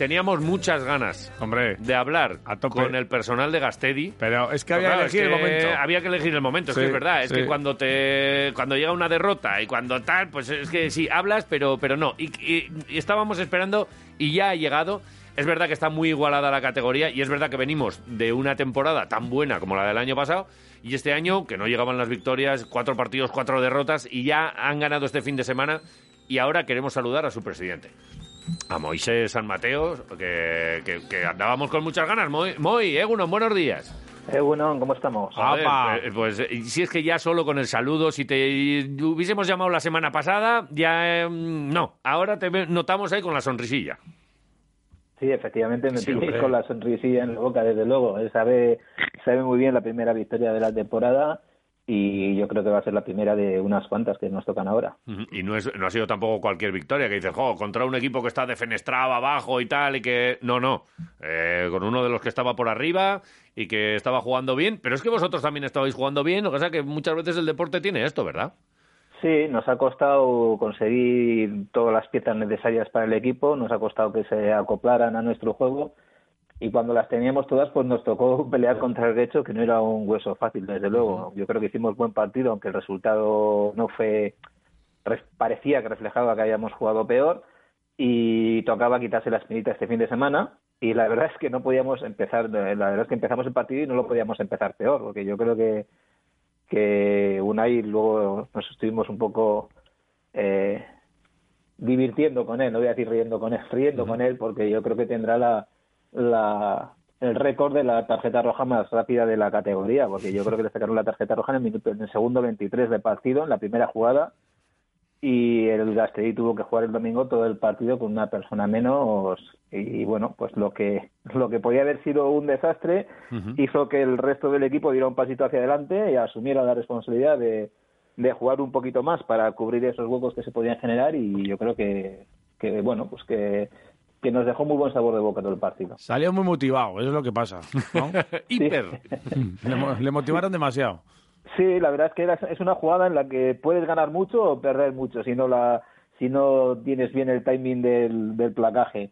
Teníamos muchas ganas Hombre, de hablar A tope. con el personal de Gastedi. pero es que había claro, que elegir es el momento. Había que elegir el momento, es Sí, que es verdad. Es sí. que cuando te cuando llega una derrota y cuando tal, pues es que sí, hablas, pero, pero no. Y, y- y estábamos esperando y ya ha llegado. Es verdad que está muy igualada la categoría y es verdad que venimos de una temporada tan buena como la del año pasado y este año que no llegaban las victorias, cuatro partidos, cuatro derrotas y ya han ganado este fin de semana y ahora queremos saludar a su presidente. A Moisés San Mateo, que, que- que andábamos con muchas ganas. Moy, Moy Egunon, buenos días. Eh, bueno, ¿cómo estamos? Eh, pues eh, si es que ya solo con el saludo, si te hubiésemos llamado la semana pasada, ya eh, no. Ahora te ve- notamos ahí con la sonrisilla. Sí, efectivamente me Sí, con la sonrisilla en la boca, desde luego. Él sabe, sabe muy bien la primera victoria de la temporada y yo creo que va a ser la primera de unas cuantas que nos tocan ahora. Y no, es, no ha sido tampoco cualquier victoria que dices, jo, contra un equipo que está defenestrado abajo y tal, y que. No, no. Eh, con uno de los que estaba por arriba y que estaba jugando bien. Pero es que vosotros también estabais jugando bien, lo que pasa que muchas veces el deporte tiene esto, ¿verdad? Sí, nos ha costado conseguir todas las piezas necesarias para el equipo, nos ha costado que se acoplaran a nuestro juego y cuando las teníamos todas pues nos tocó pelear contra el derecho que no era un hueso fácil desde luego. Yo creo que hicimos buen partido aunque el resultado no fue re- parecía que reflejaba que habíamos jugado peor y tocaba quitarse la espinita este fin de semana y la verdad es que no podíamos empezar, la verdad es que empezamos el partido y no lo podíamos empezar peor porque yo creo que que Unai luego nos estuvimos un poco eh, divirtiendo con él, no voy a decir riendo con él, riendo con él porque yo creo que tendrá la, la el récord de la tarjeta roja más rápida de la categoría, porque yo creo que le sacaron la tarjeta roja en el, minuto, en el segundo 23 de partido, en la primera jugada, y el Gasteiz tuvo que jugar el domingo todo el partido con una persona menos y bueno pues lo que lo que podía haber sido un desastre hizo que el resto del equipo diera un pasito hacia adelante y asumiera la responsabilidad de, de jugar un poquito más para cubrir esos huecos que se podían generar y yo creo que, que bueno pues que que nos dejó muy buen sabor de boca todo el partido. Salió muy motivado, eso es lo que pasa. ¿no? Hiper. le, mo- le motivaron demasiado. Sí, la verdad es que era- es una jugada en la que puedes ganar mucho o perder mucho si no la si no tienes bien el timing del, del placaje.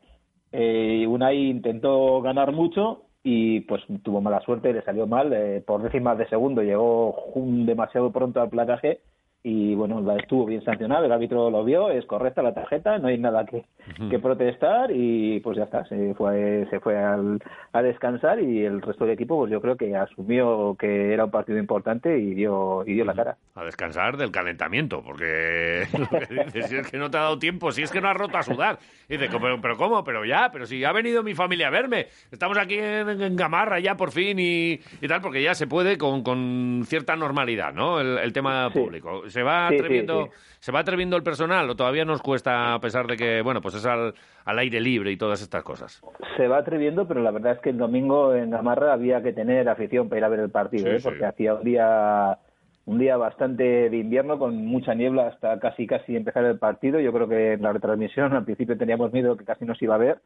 Eh, Unai intentó ganar mucho y pues tuvo mala suerte, le salió mal. eh, por décimas de segundo llegó demasiado pronto al placaje y bueno, la estuvo bien sancionado, el árbitro lo vio, es correcta la tarjeta, no hay nada que, que protestar y pues ya está, se fue, se fue al, a descansar y el resto del equipo pues yo creo que asumió que era un partido importante y dio, y dio la cara. A descansar del calentamiento, porque lo que dices, si es que no te ha dado tiempo, si es que no has roto a sudar. Y dices, pero, pero ¿cómo? Pero ya, pero si ha venido mi familia a verme. Estamos aquí en, en Gamarra ya por fin y, y tal, porque ya se puede con, con cierta normalidad, ¿no? El, el tema Sí. público. ¿Se va, Sí, atreviendo, sí. ¿Se va atreviendo el personal o todavía nos cuesta, a pesar de que, bueno, pues es al, al aire libre y todas estas cosas? Se va atreviendo, pero la verdad es que el domingo en Gamarra había que tener afición para ir a ver el partido, ¿eh? porque hacía un día un día bastante de invierno con mucha niebla hasta casi casi empezar el partido. Yo creo que en la retransmisión al principio teníamos miedo que casi no se iba a ver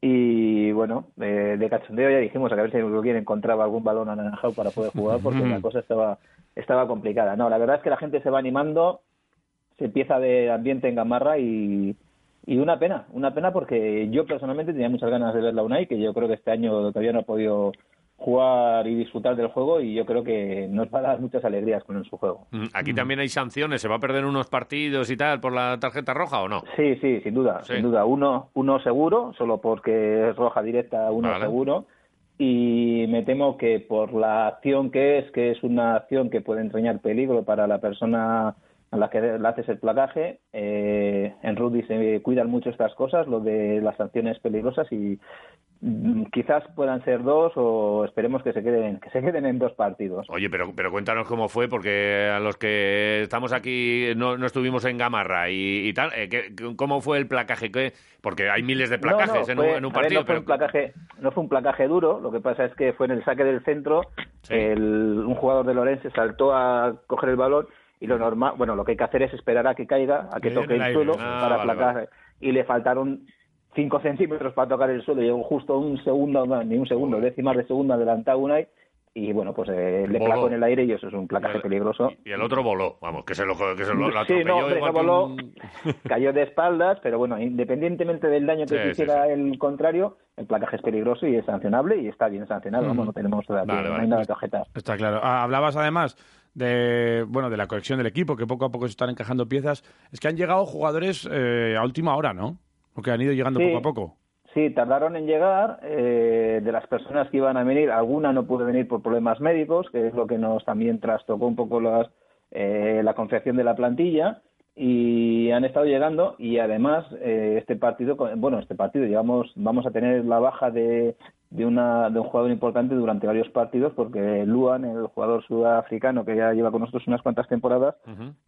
y bueno, de, de cachondeo ya dijimos a ver si alguien encontraba algún balón anaranjado para poder jugar porque la cosa estaba estaba complicada. No, la verdad es que la gente se va animando, se empieza de ambiente en Gamarra y, y una pena, una pena porque yo personalmente tenía muchas ganas de ver la UNAI, que yo creo que este año todavía no ha podido jugar y disfrutar del juego y yo creo que nos va a dar muchas alegrías con su juego. Mm, Aquí también hay sanciones, ¿se va a perder unos partidos y tal por la tarjeta roja o no? Sí, sí, sin duda, Sí. sin duda. Uno, uno seguro, solo porque es roja directa, uno Vale. seguro. Y me temo que por la acción que es, que es una acción que puede entrañar peligro para la persona a la que le haces el placaje, eh, en rugby se cuidan mucho estas cosas, lo de las sanciones peligrosas y quizás puedan ser dos o esperemos que se queden que se queden en dos partidos. Oye, pero, pero cuéntanos cómo fue, porque a los que estamos aquí no, no estuvimos en Gamarra y, y tal, eh, ¿qué- ¿cómo fue el placaje? ¿Qué? Porque hay miles de placajes No, en, no, un, fue- en un a ver, partido. no, fue pero... un placaje, no fue un placaje duro, lo que pasa es que fue en el saque del centro, Sí. el- un jugador de Lorense saltó a coger el balón y lo normal, bueno, lo que hay que hacer es esperar a que caiga, a que toque el suelo Ah, para vale, placar y le faltaron 5 centímetros para tocar el suelo, llegó justo un segundo, no, ni un segundo, décimas de segundo adelantado Unai y bueno, pues eh, le Voló. placó en el aire y eso es un placaje Y el- pelo Y el otro voló, vamos, que se lo, que se lo, lo Sí, no, hombre, igual voló, un- cayó de espaldas, pero bueno, independientemente del daño que Sí, hiciera sí. el contrario, el placaje es peligroso y es sancionable y está bien sancionado, vamos, no tenemos todavía, Vale, no vale. hay nada que objetar. Está claro. Ah, hablabas además de bueno de la conexión del equipo, que poco a poco se están encajando piezas. Es que han llegado jugadores eh, a última hora, ¿no? O que han ido llegando Sí. poco a poco. Sí, tardaron en llegar. eh, de las personas que iban a venir, alguna no pudo venir por problemas médicos, que es lo que nos también trastocó un poco las, eh, la confección de la plantilla. Y han estado llegando y además eh, este partido, bueno, este partido, digamos, vamos a tener la baja de, de, una, de un jugador importante durante varios partidos porque Luan, el jugador sudafricano que ya lleva con nosotros unas cuantas temporadas,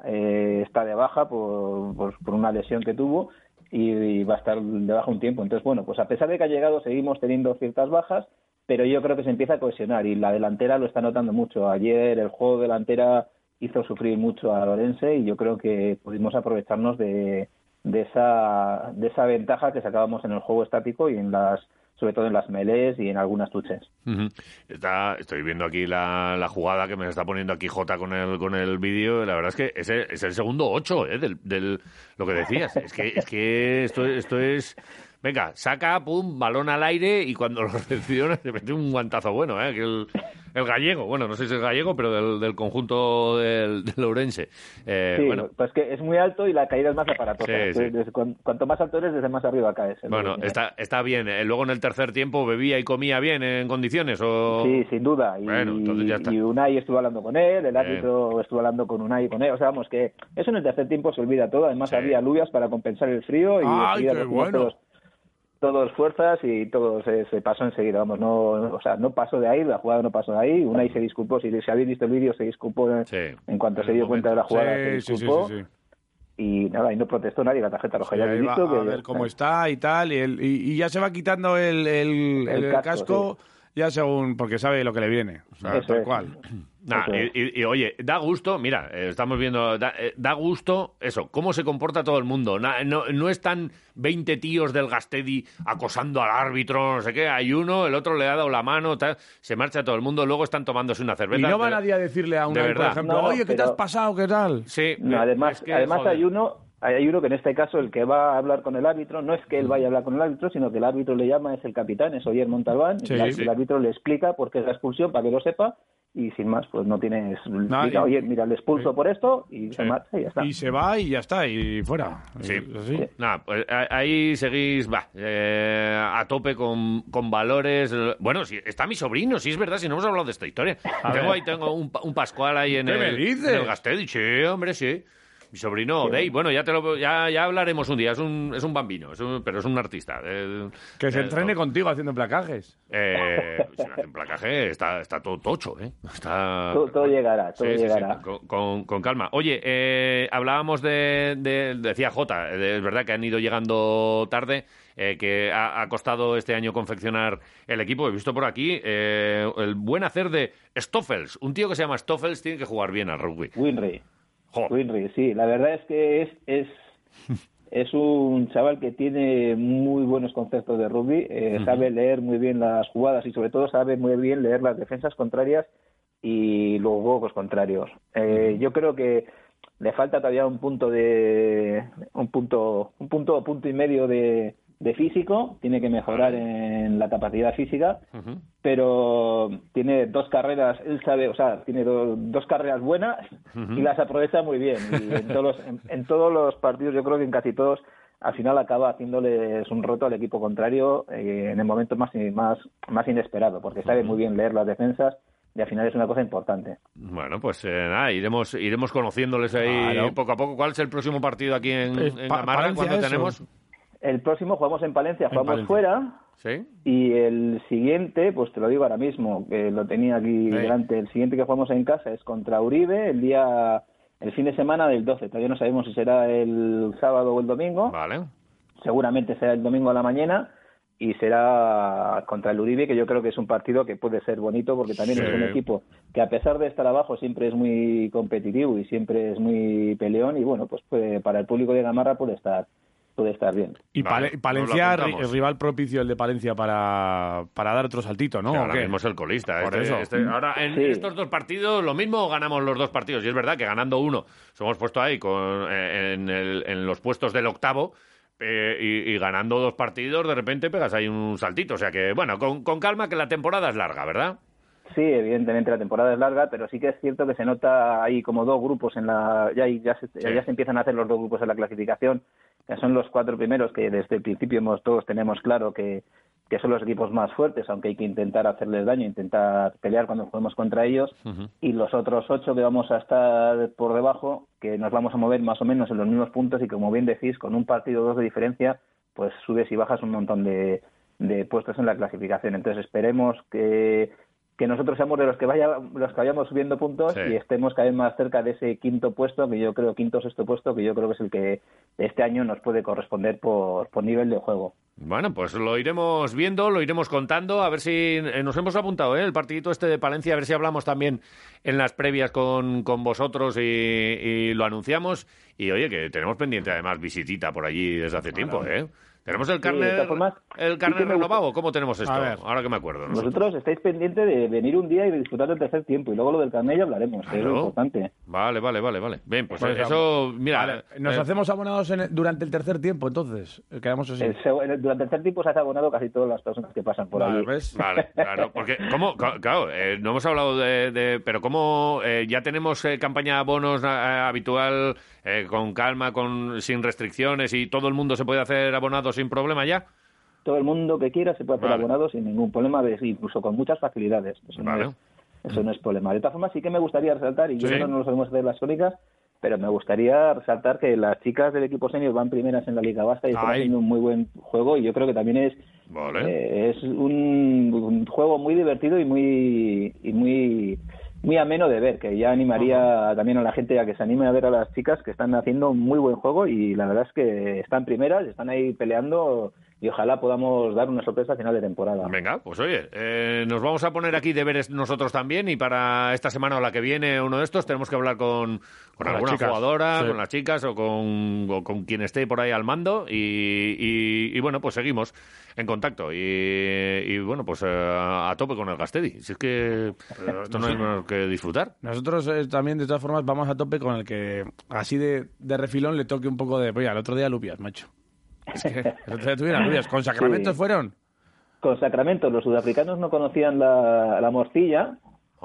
eh, está de baja por, por, por una lesión que tuvo y, va a estar de baja un tiempo. Entonces, bueno, pues a pesar de que ha llegado, seguimos teniendo ciertas bajas, pero yo creo que se empieza a cohesionar y la delantera lo está notando mucho. Ayer el juego delantera hizo sufrir mucho a Lorense y yo creo que pudimos aprovecharnos de, de esa de esa ventaja que sacábamos en el juego estático y en las sobre todo en las melees y en algunas tuches. Ujú. Está, estoy viendo aquí la, la jugada que me está poniendo aquí Jota con el, con el vídeo. La verdad es que es el, es el segundo 8 ¿eh? del, del- lo que decías. Es que, es que esto, esto es... Venga, saca, pum, balón al aire y cuando lo recepciona se mete un guantazo bueno, ¿eh? Que el, el gallego, bueno, no sé si es gallego, pero del, del conjunto del, del Ourense. Eh, Sí, bueno, pues que es muy alto y la caída es más aparatosa. Sí, sí. Desde cuan- cuanto más alto eres, desde más arriba caes. Es lo bueno está, está bien. Eh, Luego en el tercer tiempo bebía y comía bien en condiciones o... Sí, sin duda. Y, Bueno, entonces ya está. y Unai estuvo hablando con él, el árbitro estuvo hablando con Unai y con él. O sea, vamos, que eso en el tercer tiempo se olvida todo. Además, había alubias para compensar el frío y ¡Ay, qué bueno! todos, todos fuerzas y todo se, se pasó enseguida. Vamos, no, o sea, no pasó de ahí, la jugada no pasó de ahí. Unai se disculpó. Si, si habéis visto el vídeo, se disculpó en, Sí. en cuanto En se dio cuenta de la jugada. se Sí, sí, sí, disculpó. sí. Y nada, y no protestó nadie. La tarjeta roja ya habéis visto. a que- ver cómo está y tal, y, el- y- y ya se va quitando el, el- El el casco, casco, ya según, porque sabe lo que le viene, o sea, tal es. cual. Nah, y, y- y, oye, da gusto, mira, eh, estamos viendo, da, eh, da gusto eso, cómo se comporta todo el mundo. Na- no, no están 20 tíos del Gastedi acosando al árbitro, no sé qué. Hay uno, el otro le ha dado la mano, tal, se marcha todo el mundo, luego están tomándose una cerveza. Y no va De- nadie a decirle a un de por verdad. ejemplo, No, oye, ¿qué te pero- has pasado? ¿Qué tal? Sí, No, eh, además, es que, además joder. hay uno, hay uno que en este caso el que va a hablar con el árbitro no es que él vaya a hablar con el árbitro, sino que el árbitro le llama es el capitán, es Oyer Montalbán, Sí, y el, sí. el árbitro le explica por qué es la expulsión para que lo sepa y sin más, pues no tienes, y- oye, mira, le expulso sí. por esto y se marcha y ya está. Y se va y ya está, y fuera. Sí. Nada, pues a- ahí seguís va, eh, a tope con, con valores. Bueno, si, está mi sobrino, sí es verdad, si no hemos hablado de esta historia. tengo ahí tengo un, pa- un Pascual ahí en ¿Qué el, me dices? en el Gastedi. Sí, hombre, sí. Mi sobrino, Dave, bueno, ya te lo ya, ya hablaremos un día, es un, es un bambino, es un- pero es un artista. eh, Que se eh, entrene no. contigo haciendo placajes. Eh, si hacen placaje, está, está todo tocho, ¿eh? Está... Todo- todo llegará, todo Sí, sí, sí, llegará. con, con- con calma. Oye, eh, hablábamos de, de- Decía Jota, es verdad que han ido llegando tarde, eh, que ha, ha costado este año confeccionar el equipo. He visto por aquí eh, el buen hacer de Stoffels. Un tío que se llama Stoffels tiene que jugar bien al rugby. Winry. Winry, sí, la verdad es que es, es, es un chaval que tiene muy buenos conceptos de rugby, eh, sabe leer muy bien las jugadas y sobre todo sabe muy bien leer las defensas contrarias y los huecos contrarios. Eh, Yo creo que le falta todavía un punto de un punto un punto punto y medio de, de físico, tiene que mejorar en la capacidad física pero tiene dos carreras, él sabe, o sea, tiene do- dos carreras buenas y las aprovecha muy bien. Y en todos, los, en, en todos los partidos, yo creo que en casi todos, al final acaba haciéndoles un roto al equipo contrario eh, en el momento más, más, más inesperado, porque sabe muy bien leer las defensas y al final es una cosa importante. Bueno, pues eh, nada, iremos, iremos conociéndoles ahí Claro. poco a poco. ¿Cuál es el próximo partido aquí en, Es en tenemos? El próximo jugamos en Palencia, En jugamos Palencia. fuera. ¿Sí? Y el siguiente, pues te lo digo ahora mismo, que lo tenía aquí delante, el siguiente que jugamos en casa es contra Uribe el día, el fin de semana del 12. Todavía no sabemos si será el sábado o el domingo. Vale. Seguramente será el domingo a la mañana y será contra el Uribe, que yo creo que es un partido que puede ser bonito porque también Sí. es un equipo que a pesar de estar abajo siempre es muy competitivo y siempre es muy peleón y bueno, pues puede- para el público de Gamarra puede estar puede estar bien. Y Vale, nos Palencia, ri- rival propicio el de Palencia para, para dar otro saltito, ¿no? Que ¿O ahora mismo es el colista. Por este- eso. este- ahora, en Sí. estos dos partidos, lo mismo ganamos los dos partidos. Y es verdad que ganando uno, nos hemos puesto ahí con, eh, en, el- en los puestos del octavo. eh, y, y ganando dos partidos, de repente pegas ahí un saltito. O sea que, bueno, con, con calma, que la temporada es larga, ¿verdad? Sí, evidentemente la temporada es larga, pero sí que es cierto que se nota ahí como dos grupos en la ya ya se, ya se empiezan a hacer los dos grupos en la clasificación, que son los cuatro primeros que desde el principio hemos, todos tenemos claro que, que son los equipos más fuertes, aunque hay que intentar hacerles daño, intentar pelear cuando juguemos contra ellos, y los otros ocho que vamos a estar por debajo, que nos vamos a mover más o menos en los mismos puntos y como bien decís, con un partido o dos de diferencia, pues subes y bajas un montón de, de puestos en la clasificación. Entonces esperemos que, que nosotros seamos de los que vaya, los que vayamos subiendo puntos Sí. y estemos cada vez más cerca de ese quinto puesto, que yo creo, quinto o sexto puesto, que yo creo que es el que este año nos puede corresponder por, por nivel de juego. Bueno, pues lo iremos viendo, lo iremos contando, a ver si eh, nos hemos apuntado, ¿eh? El partidito este de Palencia, a ver si hablamos también en las previas con, con vosotros y, y lo anunciamos. Y oye, que tenemos pendiente además visitita por allí desde hace tiempo, ¿eh? Tenemos el carnet, formas, el sí carnet gusta- renovado, ¿cómo tenemos esto? A ver. Ahora que me acuerdo. nosotros. Vosotros estáis pendientes de venir un día y de disfrutar del tercer tiempo, y luego lo del carnet ya hablaremos, que es lo importante. Vale, vale, vale, vale. Bien, pues Pues, eso, mira, Vale, Nos eh, hacemos abonados en- durante el tercer tiempo, entonces. Eh, Quedamos así. El el- durante el tercer tiempo se ha abonado casi todas las personas que pasan por Vale, allí. ¿ves? Vale, claro, porque, ¿cómo? Claro, eh, no hemos hablado de, de- pero ¿cómo eh, ya tenemos eh, campaña de abonos eh, habitual, eh, con calma, con sin restricciones y todo el mundo se puede hacer abonado sin problema ya? Todo el mundo que quiera se puede hacer Vale. abonado sin ningún problema, incluso con muchas facilidades. Eso, Vale. no es, eso no es problema. De todas formas, sí que me gustaría resaltar, y yo no nos lo solemos hacer las crónicas, pero me gustaría resaltar que las chicas del equipo senior van primeras en la Liga Vasca y están haciendo un muy buen juego, y yo creo que también es Vale. Eh, es un, un juego muy divertido y muy y muy muy ameno de ver, que ya animaría también a la gente a que se anime a ver a las chicas que están haciendo un muy buen juego y la verdad es que están primeras, están ahí peleando y ojalá podamos dar una sorpresa a final de temporada. Venga, pues oye, eh, nos vamos a poner aquí deberes nosotros también y para esta semana o la que viene uno de estos tenemos que hablar con, con alguna jugadora, sí. con las chicas o con, o con quien esté por ahí al mando y, y- y bueno, pues seguimos en contacto y, y, bueno, pues eh, a tope con el Gastedi. Si es que esto no hay más que disfrutar. Nosotros eh, también, de todas formas, vamos a tope con el que así de, de refilón le toque un poco de... Oye, el otro día Lupias, macho. Es que tuvieron Lupias. ¿Con Sacramento Sí. fueron? Con Sacramento los sudafricanos no conocían la, la morcilla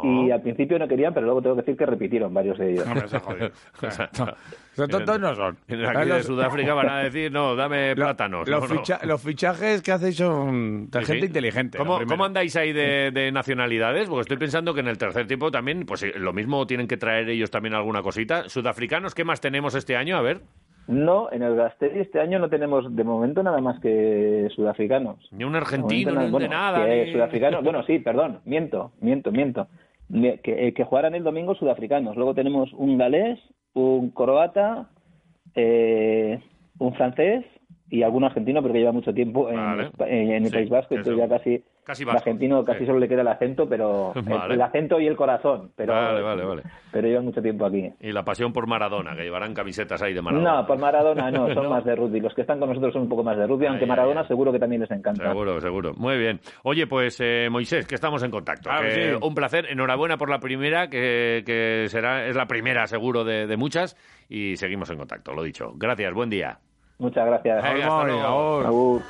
y Oh. al principio no querían, pero luego tengo que decir que repitieron varios de ellos. Jodido. O sea, no. O sea, tontos no son. Aquí de Los- Sudáfrica van a decir, no, dame lo- plátanos. Los, no, no. ficha- los fichajes que hacéis son de Sí, gente sí. inteligente. ¿Cómo, cómo andáis ahí de, de nacionalidades? Porque estoy pensando que en el tercer tiempo también, pues lo mismo tienen que traer ellos también alguna cosita. ¿Sudafricanos qué más tenemos este año? A ver. No, en el Gastedi este año no tenemos de momento nada más que sudafricanos. Ni un De argentino, momento ni de bueno, nada. que ni- sudafricanos, bueno, sí, perdón, miento, miento, miento. Que, eh, que jugaran el domingo sudafricanos. Luego tenemos un galés, un croata, eh, un francés y algún argentino, porque lleva mucho tiempo en, Vale. Espa- en- en el Sí, País Vasco, entonces ya casi, Casi el vasco, argentino casi sí. solo le queda el acento, pero el- Vale. el, acento y el corazón. Pero, Vale, vale, vale. Pero lleva mucho tiempo aquí. Y la pasión por Maradona, que llevarán camisetas ahí de Maradona. No, por Maradona no, son No. más de rugby. Los que están con nosotros son un poco más de rugby, aunque Maradona ay, ay. seguro que también les encanta. Seguro, seguro. Muy bien. Oye, pues eh, Moisés, que estamos en contacto. Claro sí. Un placer. Enhorabuena por la primera, que, que será es la primera seguro de, de muchas. Y seguimos en contacto, lo dicho. Gracias, buen día. Muchas gracias. Hasta luego.